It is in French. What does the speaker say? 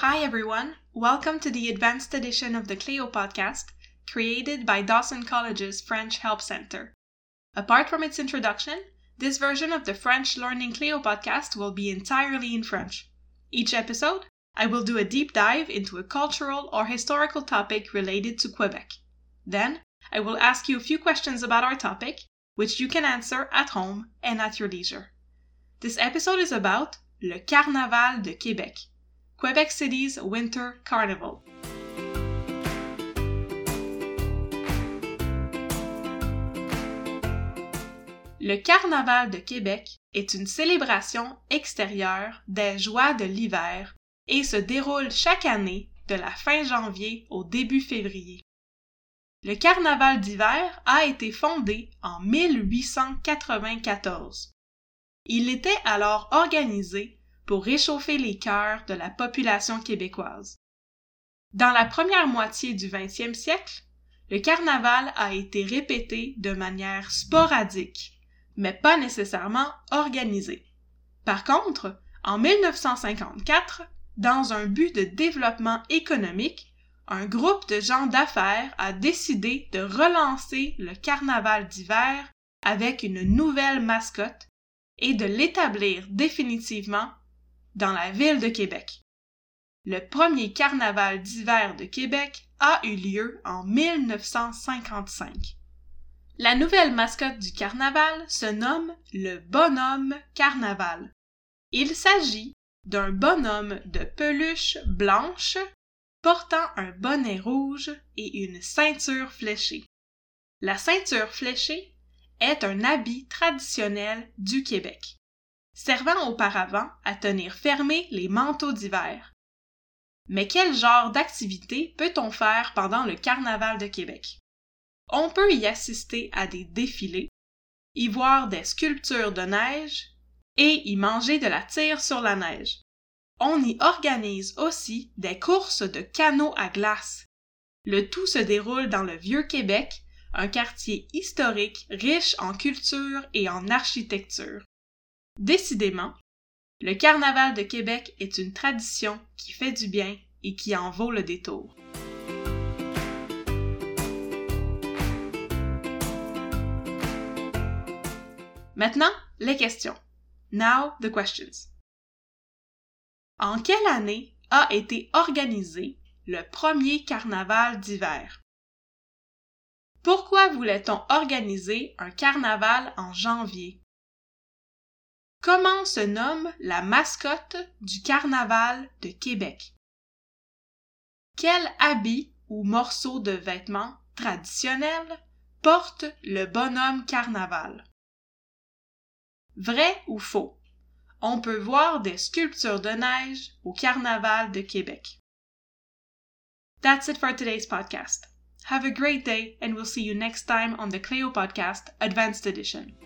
Hi, everyone. Welcome to the advanced edition of the Clio podcast, created by Dawson College's French Help Center. Apart from its introduction, this version of the French Learning Clio podcast will be entirely in French. Each episode, I will do a deep dive into a cultural or historical topic related to Quebec. Then, I will ask you a few questions about our topic, which you can answer at home and at your leisure. This episode is about le Carnaval de Québec, Le Carnaval de Québec est une célébration extérieure des joies de l'hiver et se déroule chaque année de la fin janvier au début février. Le Carnaval d'hiver a été fondé en 1894. Il était alors organisé pour réchauffer les cœurs de la population québécoise. Dans la première moitié du 20e siècle, le carnaval a été répété de manière sporadique, mais pas nécessairement organisé. Par contre, en 1954, dans un but de développement économique, un groupe de gens d'affaires a décidé de relancer le carnaval d'hiver avec une nouvelle mascotte et de l'établir définitivement dans la ville de Québec. Le premier carnaval d'hiver de Québec a eu lieu en 1955. La nouvelle mascotte du carnaval se nomme le bonhomme carnaval. Il s'agit d'un bonhomme de peluche blanche portant un bonnet rouge et une ceinture fléchée. La ceinture fléchée est un habit traditionnel du Québec servant auparavant à tenir fermés les manteaux d'hiver. Mais quel genre d'activité peut-on faire pendant le Carnaval de Québec? On peut y assister à des défilés, y voir des sculptures de neige et y manger de la tire sur la neige. On y organise aussi des courses de canots à glace. Le tout se déroule dans le Vieux Québec, un quartier historique riche en culture et en architecture. Décidément, le Carnaval de Québec est une tradition qui fait du bien et qui en vaut le détour. Maintenant, les questions. Now, the questions. En quelle année a été organisé le premier carnaval d'hiver? Pourquoi voulait-on organiser un carnaval en janvier? Comment se nomme la mascotte du Carnaval de Québec? Quel habit ou morceau de vêtement traditionnel porte le bonhomme carnaval? Vrai ou faux? On peut voir des sculptures de neige au Carnaval de Québec. That's it for today's podcast. Have a great day, and we'll see you next time on the Cleo Podcast Advanced Edition.